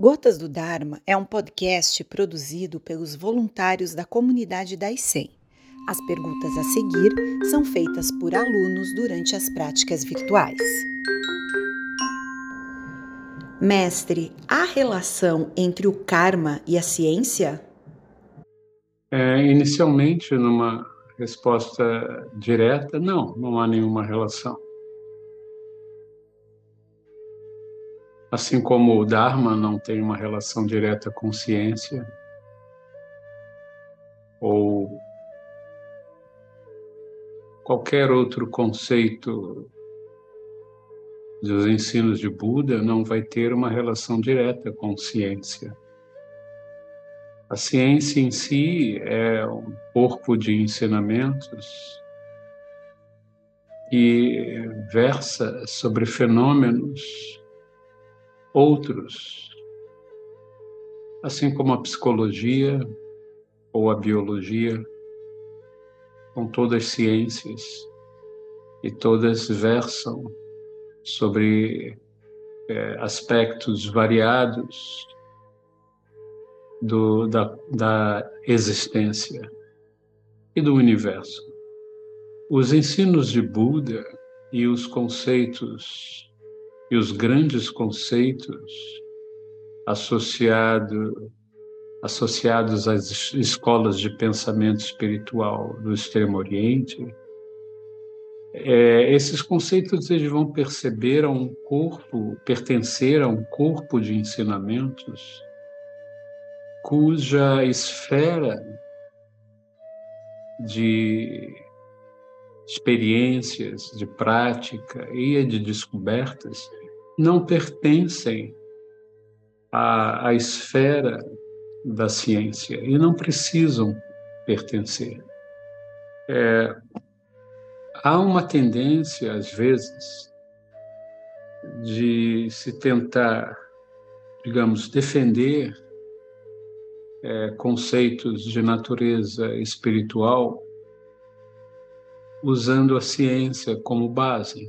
Gotas do Dharma é um podcast produzido pelos voluntários da comunidade da ICEM. As perguntas a seguir são feitas por alunos durante as práticas virtuais. Mestre, há relação entre o karma e a ciência? É, inicialmente, numa resposta direta, não, não há nenhuma relação. Assim como o Dharma não tem uma relação direta com ciência, ou qualquer outro conceito dos ensinos de Buda não vai ter uma relação direta com ciência. A ciência em si é um corpo de ensinamentos e versa sobre fenômenos outros, assim como a psicologia ou a biologia, com todas as ciências, e todas versam sobre é, aspectos variados do, da, da existência e do universo. Os ensinos de Buda e os conceitos e os grandes conceitos associado, associados às escolas de pensamento espiritual do Extremo Oriente, é, esses conceitos eles vão perceber a um corpo, pertencer a um corpo de ensinamentos cuja esfera de experiências, de prática e de descobertas não pertencem à, à esfera da ciência e não precisam pertencer. É, há uma tendência, às vezes, de se tentar, digamos, defender é, conceitos de natureza espiritual usando a ciência como base,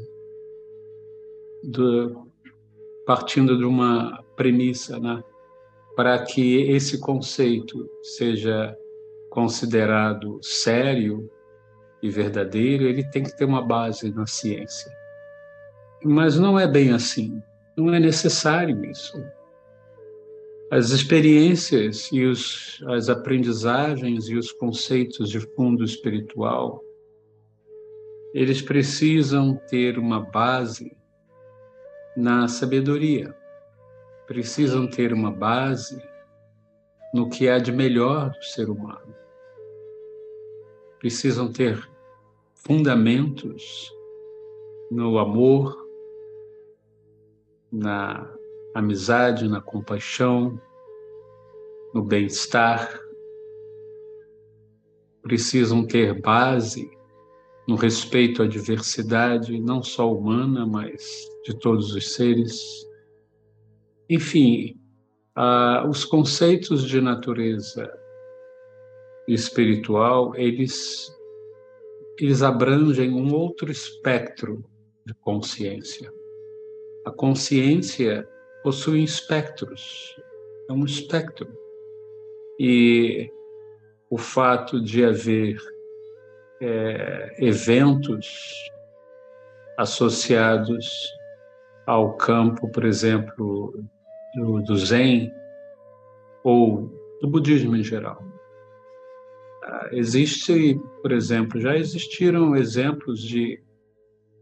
do, partindo de uma premissa, né? para que esse conceito seja considerado sério e verdadeiro, ele tem que ter uma base na ciência. Mas não é bem assim, não é necessário isso. As experiências e os, as aprendizagens e os conceitos de fundo espiritual eles precisam ter uma base na sabedoria, precisam ter uma base no que há de melhor do ser humano, precisam ter fundamentos no amor, na amizade, na compaixão, no bem-estar, precisam ter base no respeito à diversidade, não só humana, mas de todos os seres. Enfim, os conceitos de natureza espiritual, eles, eles abrangem um outro espectro de consciência. A consciência possui espectros, é um espectro. E o fato de haver é, eventos associados ao campo, por exemplo, do, do Zen ou do budismo em geral. Ah, existe, por exemplo, já existiram exemplos de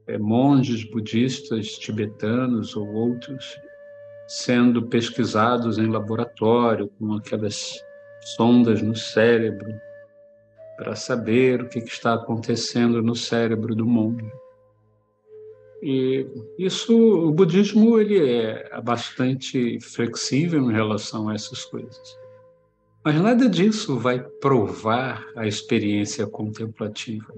é, monges budistas tibetanos ou outros sendo pesquisados em laboratório com aquelas sondas no cérebro para saber o que está acontecendo no cérebro do monge. E isso, o budismo ele é bastante flexível em relação a essas coisas. Mas nada disso vai provar a experiência contemplativa,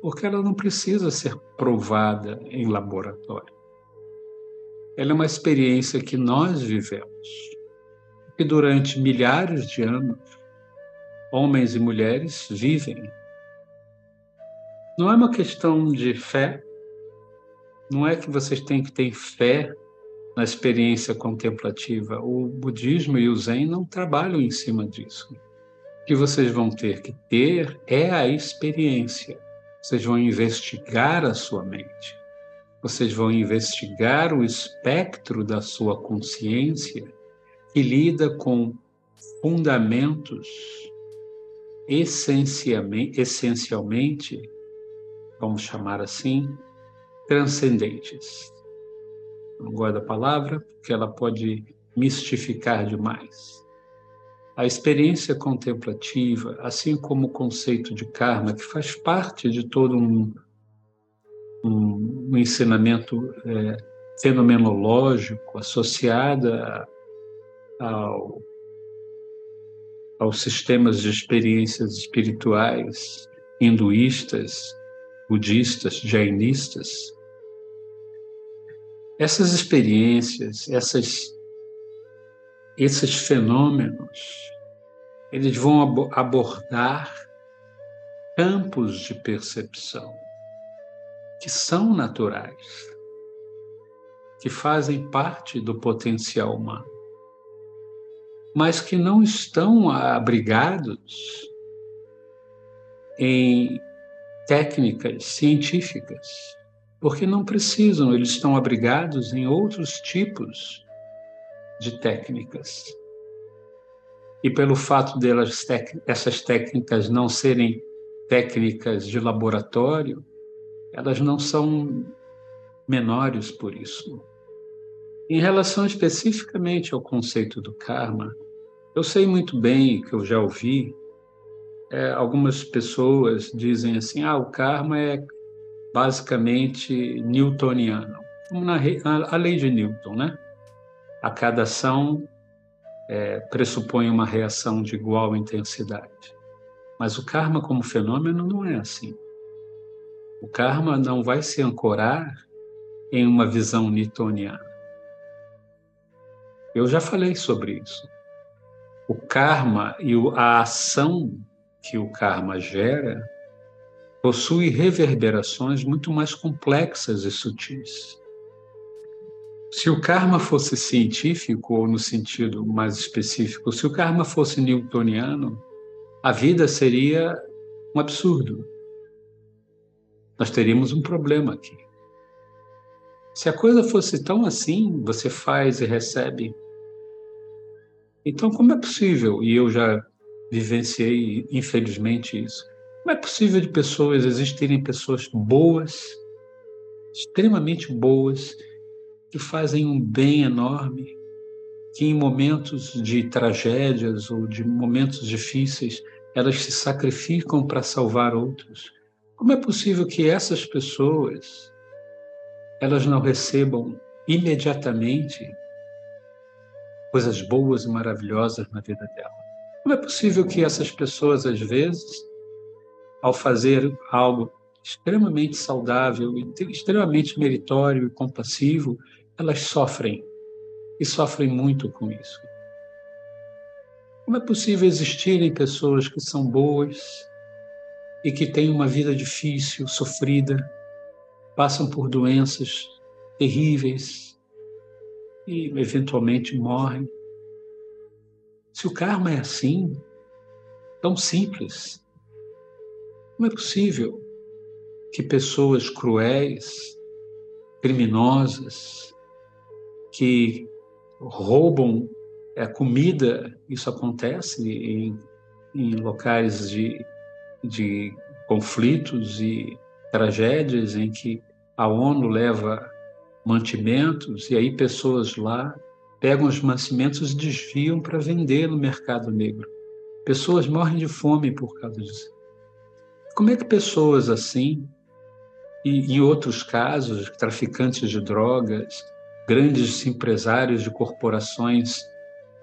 porque ela não precisa ser provada em laboratório. Ela é uma experiência que nós vivemos, que durante milhares de anos homens e mulheres vivem. Não é uma questão de fé, não é que vocês têm que ter fé na experiência contemplativa. O budismo e o zen não trabalham em cima disso. O que vocês vão ter que ter é a experiência. Vocês vão investigar a sua mente. Vocês vão investigar o espectro da sua consciência que lida com fundamentos essencialmente, vamos chamar assim, transcendentes. Não gosto da palavra, porque ela pode mistificar demais. A experiência contemplativa, assim como o conceito de karma, que faz parte de todo um, um, um ensinamento é, fenomenológico associado ao, aos sistemas de experiências espirituais hinduístas, budistas, jainistas. Essas experiências, essas, esses fenômenos, eles vão abordar campos de percepção que são naturais, que fazem parte do potencial humano, mas que não estão abrigados em técnicas científicas, porque não precisam, eles estão abrigados em outros tipos de técnicas. E pelo fato delas essas técnicas não serem técnicas de laboratório, elas não são menores por isso. Em relação especificamente ao conceito do karma, eu sei muito bem que eu já ouvi é, algumas pessoas dizem assim: ah, o karma é basicamente newtoniano, como na a, lei de Newton, né? A cada ação é, pressupõe uma reação de igual intensidade. Mas o karma como fenômeno não é assim. O karma não vai se ancorar em uma visão newtoniana. Eu já falei sobre isso. O karma e a ação que o karma gera possui reverberações muito mais complexas e sutis. Se o karma fosse científico, ou no sentido mais específico, se o karma fosse newtoniano, a vida seria um absurdo. Nós teríamos um problema aqui. Se a coisa fosse tão assim, você faz e recebe. Então, como é possível? E eu já vivenciei, infelizmente, isso. Como é possível de pessoas, existirem pessoas boas, extremamente boas, que fazem um bem enorme, que em momentos de tragédias ou de momentos difíceis, elas se sacrificam para salvar outros. Como é possível que essas pessoas elas não recebam imediatamente coisas boas e maravilhosas na vida dela? Como é possível que essas pessoas, às vezes, ao fazer algo extremamente saudável, extremamente meritório e compassivo, elas sofrem e sofrem muito com isso? Como é possível existirem pessoas que são boas e que têm uma vida difícil, sofrida, passam por doenças terríveis e eventualmente morrem? Se o karma é assim, tão simples, como é possível que pessoas cruéis, criminosas, que roubam a comida, isso acontece em, em locais de, de conflitos e tragédias em que a ONU leva mantimentos e aí pessoas lá pegam os mantimentos e desviam para vender no mercado negro. Pessoas morrem de fome por causa disso. Como é que pessoas assim, e em outros casos, traficantes de drogas, grandes empresários de corporações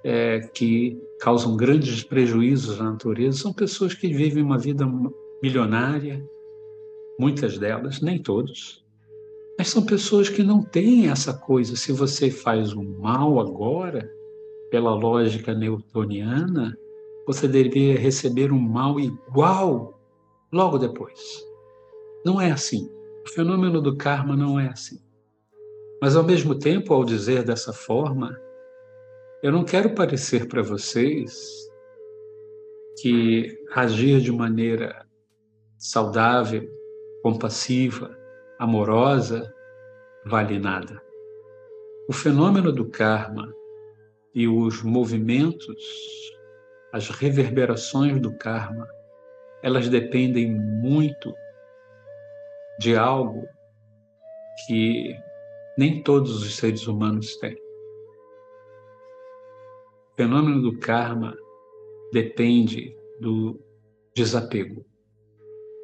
é, que causam grandes prejuízos à natureza, são pessoas que vivem uma vida milionária, muitas delas, nem todos, mas são pessoas que não têm essa coisa. Se você faz o mal agora, pela lógica newtoniana, você deveria receber um mal igual logo depois. Não é assim. O fenômeno do karma não é assim. Mas, ao mesmo tempo, ao dizer dessa forma, eu não quero parecer para vocês que agir de maneira saudável, compassiva, amorosa, vale nada. O fenômeno do karma e os movimentos, as reverberações do karma, elas dependem muito de algo que nem todos os seres humanos têm. O fenômeno do karma depende do desapego.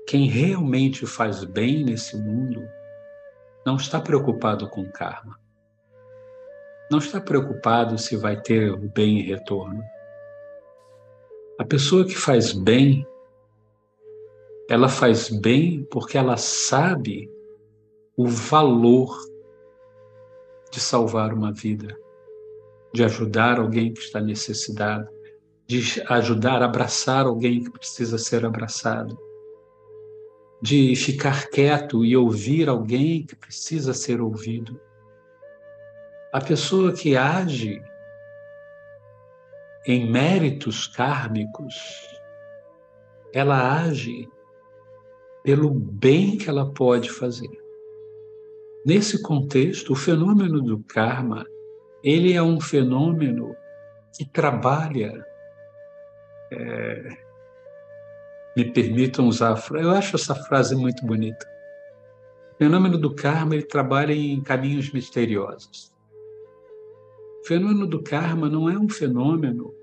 Quem realmente faz bem nesse mundo não está preocupado com karma. Não está preocupado se vai ter o bem em retorno. A pessoa que faz bem, ela faz bem porque ela sabe o valor de salvar uma vida, de ajudar alguém que está necessitado, de ajudar, abraçar alguém que precisa ser abraçado, de ficar quieto e ouvir alguém que precisa ser ouvido. A pessoa que age em méritos kármicos, ela age pelo bem que ela pode fazer. Nesse contexto, o fenômeno do karma, ele é um fenômeno que trabalha é, me permitam usar, eu acho essa frase muito bonita. O fenômeno do karma, ele trabalha em caminhos misteriosos. O fenômeno do karma não é um fenômeno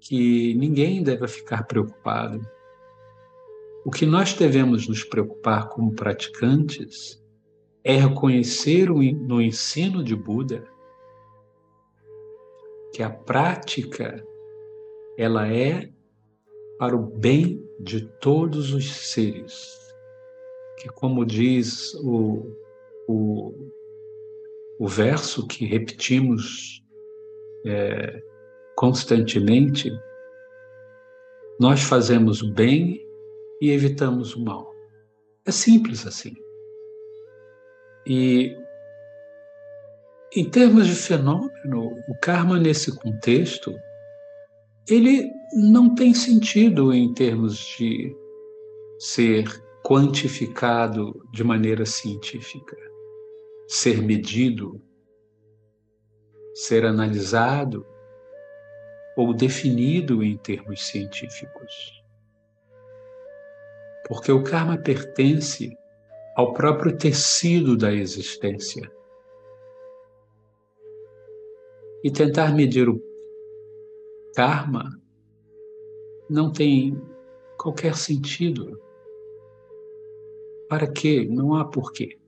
que ninguém deve ficar preocupado. O que nós devemos nos preocupar como praticantes é reconhecer no ensino de Buda que a prática ela é para o bem de todos os seres. Que como diz o, o, o verso que repetimos é, constantemente, nós fazemos o bem e evitamos o mal. É simples assim. E em termos de fenômeno, o karma nesse contexto, ele não tem sentido em termos de ser quantificado de maneira científica, ser medido, ser analisado ou definido em termos científicos. Porque o karma pertence ao próprio tecido da existência. E tentar medir o karma não tem qualquer sentido. Para quê? Não há porquê.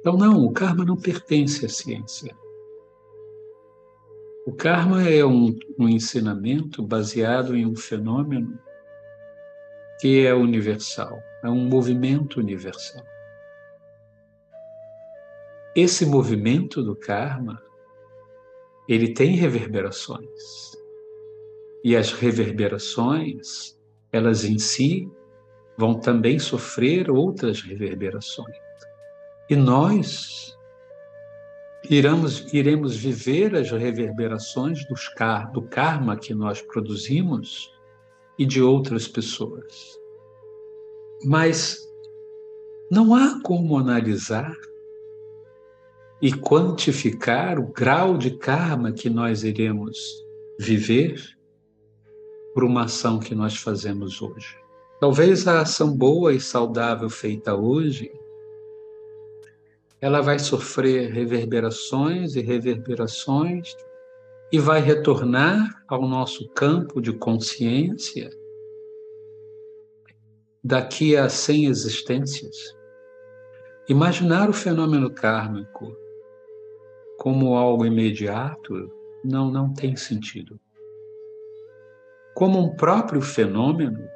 Então, não, o karma não pertence à ciência. O karma é um, um ensinamento baseado em um fenômeno que é universal, é um movimento universal. Esse movimento do karma, ele tem reverberações. E as reverberações, elas em si, vão também sofrer outras reverberações. E nós iremos, iremos viver as reverberações dos, do karma que nós produzimos e de outras pessoas. Mas não há como analisar e quantificar o grau de karma que nós iremos viver por uma ação que nós fazemos hoje. Talvez a ação boa e saudável feita hoje ela vai sofrer reverberações e reverberações e vai retornar ao nosso campo de consciência daqui a 100 existências. Imaginar o fenômeno kármico como algo imediato não, não tem sentido. Como um próprio fenômeno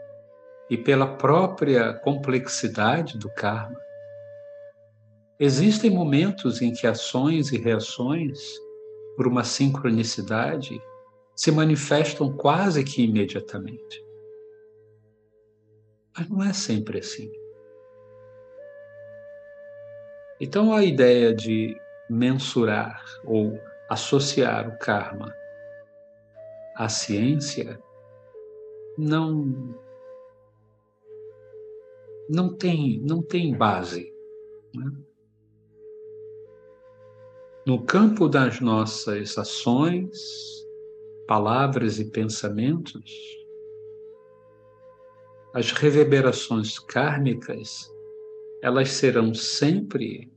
e pela própria complexidade do karma, existem momentos em que ações e reações por uma sincronicidade, se manifestam quase que imediatamente. Mas não é sempre assim. Então, a ideia de mensurar ou associar o karma à ciência não não tem não tem base. Né? No campo das nossas ações, palavras e pensamentos, as reverberações kármicas, elas serão sempre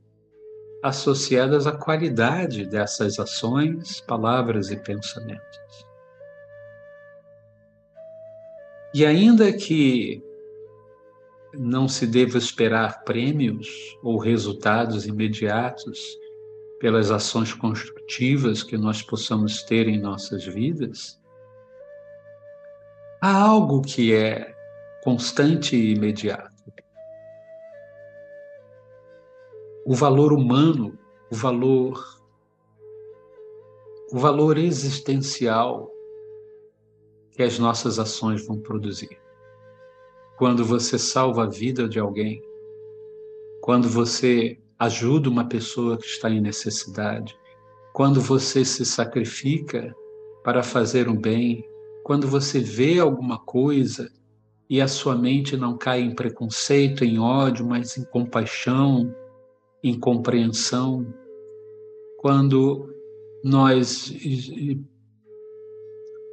associadas à qualidade dessas ações, palavras e pensamentos. E ainda que não se deva esperar prêmios ou resultados imediatos pelas ações construtivas que nós possamos ter em nossas vidas, há algo que é constante e imediato. O valor humano, o valor o valor existencial que as nossas ações vão produzir. Quando você salva a vida de alguém, quando você ajuda uma pessoa que está em necessidade, quando você se sacrifica para fazer um bem, quando você vê alguma coisa e a sua mente não cai em preconceito, em ódio, mas em compaixão, em compreensão, quando nós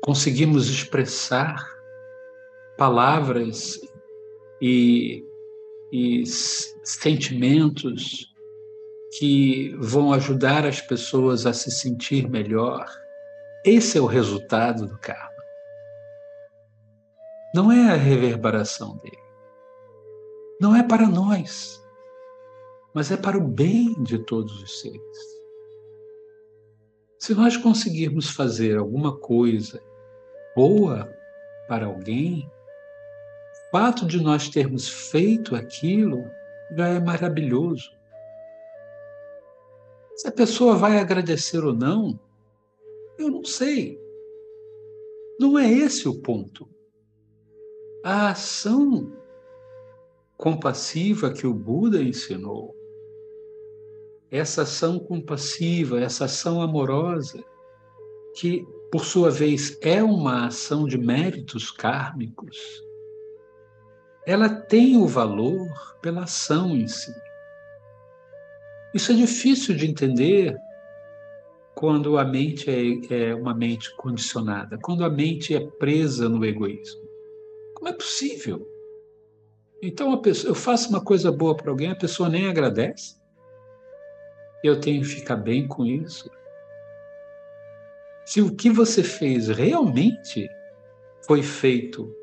conseguimos expressar palavras e, e sentimentos que vão ajudar as pessoas a se sentir melhor. Esse é o resultado do karma. Não é a reverberação dele. Não é para nós, mas é para o bem de todos os seres. Se nós conseguirmos fazer alguma coisa boa para alguém, o fato de nós termos feito aquilo já é maravilhoso. Se a pessoa vai agradecer ou não, eu não sei. Não é esse o ponto. A ação compassiva que o Buda ensinou, essa ação compassiva, essa ação amorosa, que por sua vez é uma ação de méritos kármicos, ela tem o valor pela ação em si. Isso é difícil de entender quando a mente é, é, uma mente condicionada, quando a mente é presa no egoísmo. Como é possível? Então pessoa, eu faço uma coisa boa para alguém, a pessoa nem agradece. Eu tenho que ficar bem com isso. Se o que você fez realmente foi feito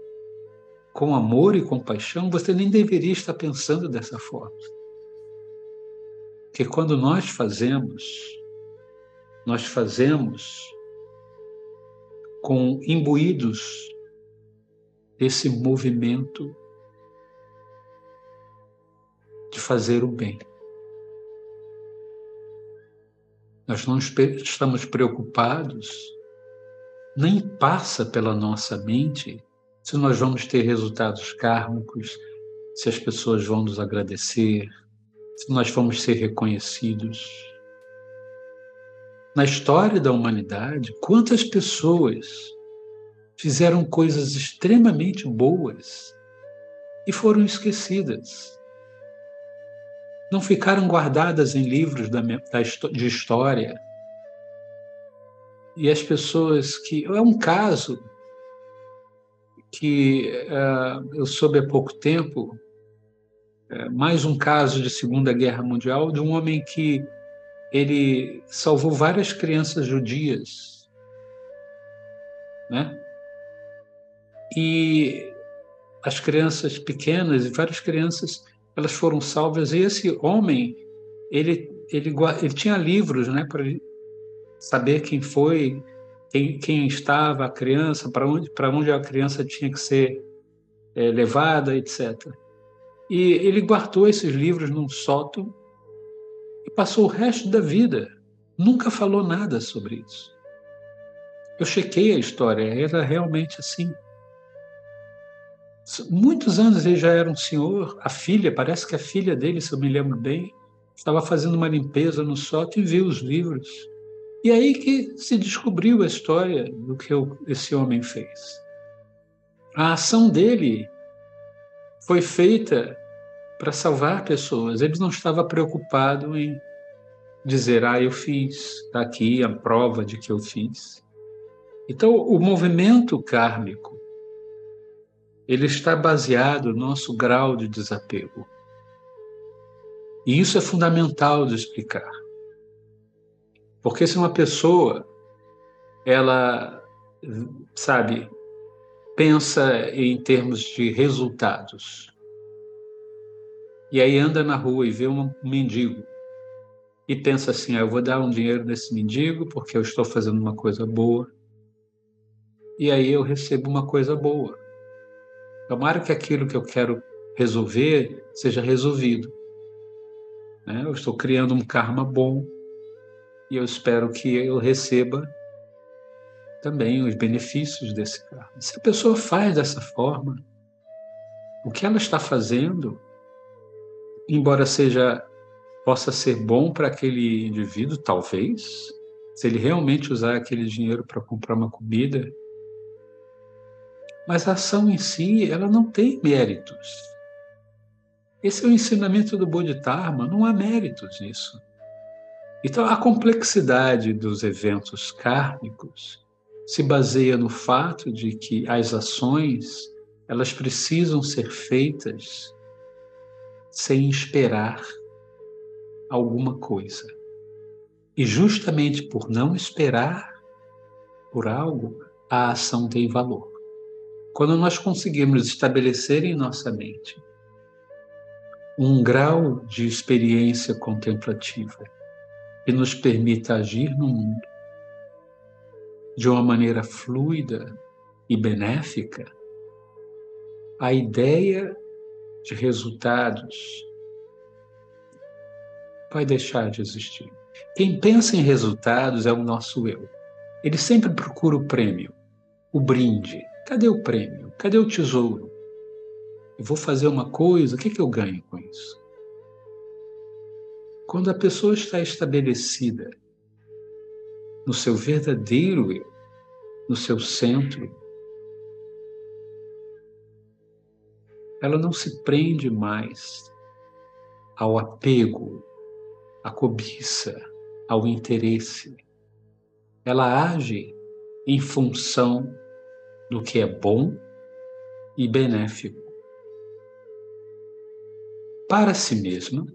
com amor e compaixão, você nem deveria estar pensando dessa forma. Porque quando nós fazemos, nós fazemos com imbuídos desse movimento de fazer o bem. Nós não estamos preocupados, nem passa pela nossa mente se nós vamos ter resultados kármicos, se as pessoas vão nos agradecer, se nós vamos ser reconhecidos. Na história da humanidade, quantas pessoas fizeram coisas extremamente boas e foram esquecidas. Não ficaram guardadas em livros da, de história. E as pessoas que. É um caso que uh, eu soube há pouco tempo, é, mais um caso de Segunda Guerra Mundial de um homem que ele salvou várias crianças judias, né? E as crianças pequenas e várias crianças elas foram salvas e esse homem ele ele, ele tinha livros, né, para saber quem foi, quem, quem estava a criança, para onde para onde a criança tinha que ser é, levada, etc. E ele guardou esses livros num sótão e passou o resto da vida. Nunca falou nada sobre isso. Eu chequei a história, era realmente assim. Muitos anos ele já era um senhor, a filha, parece que a filha dele, se eu me lembro bem, estava fazendo uma limpeza no sótão e viu os livros. E aí que se descobriu a história do que esse homem fez. A ação dele foi feita para salvar pessoas. Ele não estava preocupado em dizer, ah, eu fiz, está aqui a prova de que eu fiz. Então, o movimento kármico, ele está baseado no nosso grau de desapego. E isso é fundamental de explicar. Porque se uma pessoa, ela, sabe, pensa em termos de resultados, e aí anda na rua e vê um mendigo, e pensa assim: ah, eu vou dar um dinheiro nesse mendigo porque eu estou fazendo uma coisa boa, e aí eu recebo uma coisa boa. Tomara que aquilo que eu quero resolver seja resolvido. Né? Eu estou criando um karma bom e eu espero que eu receba também os benefícios desse karma. Se a pessoa faz dessa forma, o que ela está fazendo, embora seja possa ser bom para aquele indivíduo, talvez, se ele realmente usar aquele dinheiro para comprar uma comida, mas a ação em si, ela não tem méritos. Esse é o ensinamento do Bodhidharma, não há méritos nisso. Então, a complexidade dos eventos kármicos se baseia no fato de que as ações, elas precisam ser feitas sem esperar alguma coisa. E justamente por não esperar por algo, a ação tem valor. Quando nós conseguimos estabelecer em nossa mente um grau de experiência contemplativa que nos permita agir no mundo de uma maneira fluida e benéfica, a ideia de resultados vai deixar de existir. Quem pensa em resultados é o nosso eu. Ele sempre procura o prêmio, o brinde. Cadê o prêmio? Cadê o tesouro? eu vou fazer uma coisa, o que, que eu ganho com isso? Quando a pessoa está estabelecida no seu verdadeiro eu, no seu centro, ela não se prende mais ao apego, à cobiça, ao interesse. Ela age em função do que é bom e benéfico para si mesma,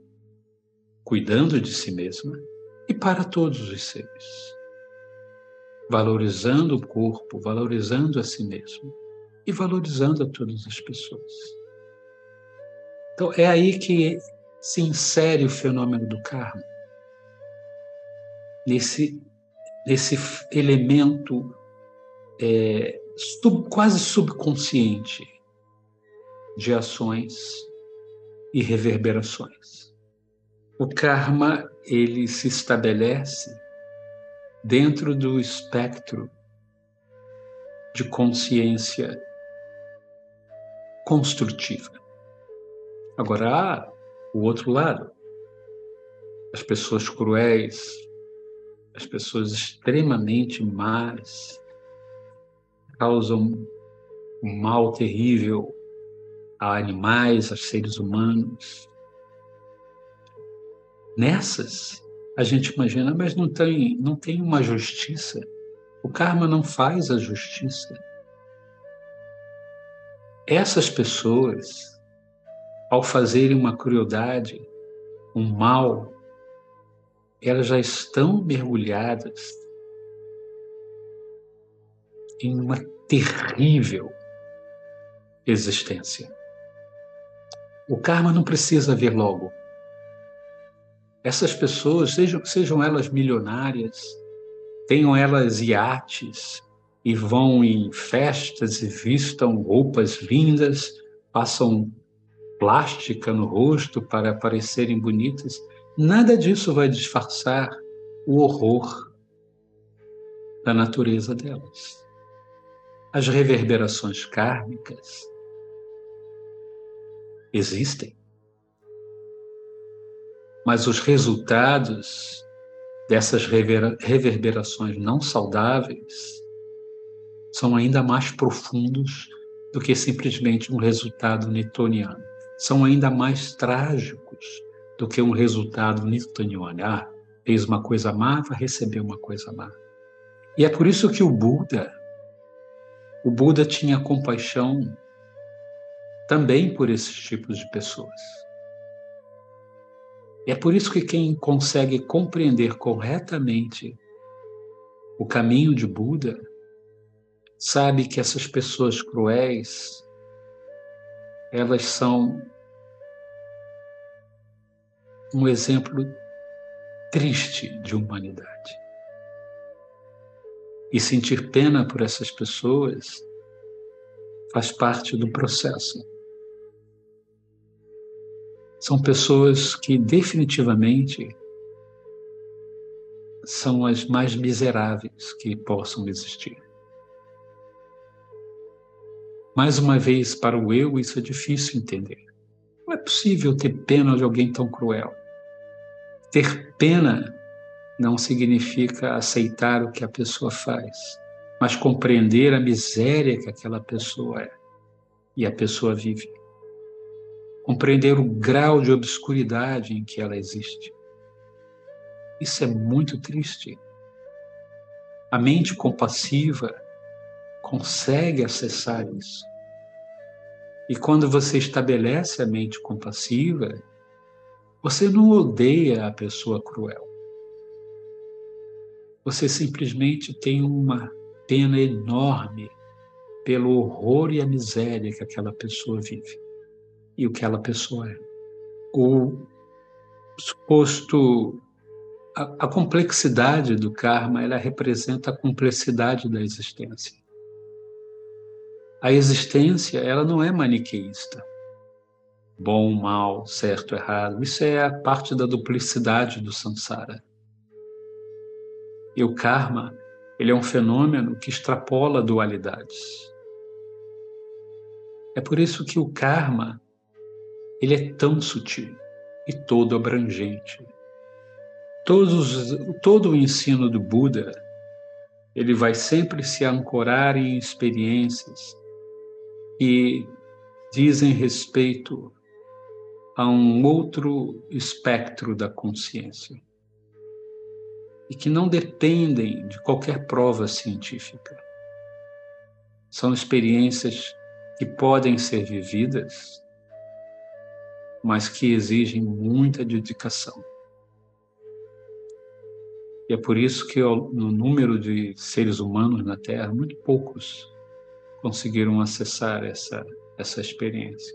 cuidando de si mesma e para todos os seres. Valorizando o corpo, valorizando a si mesmo e valorizando a todas as pessoas. Então, é aí que se insere o fenômeno do karma. Nesse, nesse elemento é, sub, quase subconsciente de ações e reverberações. O karma ele se estabelece dentro do espectro de consciência construtiva. Agora há o outro lado. As pessoas cruéis, as pessoas extremamente más, causam um mal terrível a animais, a seres humanos. Nessas, a gente imagina, mas não tem, não tem uma justiça. O karma não faz a justiça. Essas pessoas, ao fazerem uma crueldade, um mal, elas já estão mergulhadas em uma terrível existência. O karma não precisa vir logo. Essas pessoas, sejam, sejam elas milionárias, tenham elas iates e vão em festas e vistam roupas lindas, passam plástica no rosto para parecerem bonitas, nada disso vai disfarçar o horror da natureza delas. As reverberações kármicas existem. mas os resultados dessas reverberações não saudáveis são ainda mais profundos do que simplesmente um resultado newtoniano. São ainda mais trágicos do que um resultado newtoniano. Ah, fez uma coisa má, vai receber uma coisa má. E é por isso que o Buda, o Buda tinha compaixão também por esses tipos de pessoas. É por isso que quem consegue compreender corretamente o caminho de Buda sabe que essas pessoas cruéis elas são um exemplo triste de humanidade. E sentir pena por essas pessoas faz parte do processo. São pessoas que definitivamente são as mais miseráveis que possam existir. Mais uma vez, para o eu, isso é difícil entender. Não é possível ter pena de alguém tão cruel. Ter pena não significa aceitar o que a pessoa faz, mas compreender a miséria que aquela pessoa é e a pessoa vive compreender o grau de obscuridade em que ela existe. Isso é muito triste. A mente compassiva consegue acessar isso. E quando você estabelece a mente compassiva, você não odeia a pessoa cruel. Você simplesmente tem uma pena enorme pelo horror e a miséria que aquela pessoa vive e o que aquela pessoa é. O suposto a, a complexidade do karma, ela representa a complexidade da existência. A existência, ela não é maniqueísta. Bom, mal, certo, errado. Isso é a parte da duplicidade do samsara. E o karma, ele é um fenômeno que extrapola dualidades. É por isso que o karma ele é tão sutil e todo abrangente. Todos, todo o ensino do Buda, ele vai sempre se ancorar em experiências que dizem respeito a um outro espectro da consciência e que não dependem de qualquer prova científica. São experiências que podem ser vividas mas que exigem muita dedicação. E é por isso que no número de seres humanos na Terra, muito poucos conseguiram acessar essa, essa experiência.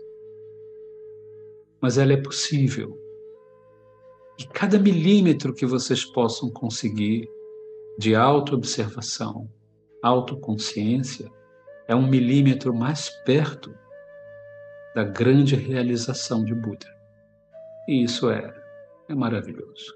Mas ela é possível. E cada milímetro que vocês possam conseguir de autoobservação, autoconsciência, é um milímetro mais perto da grande realização de Buda. E isso é, é maravilhoso.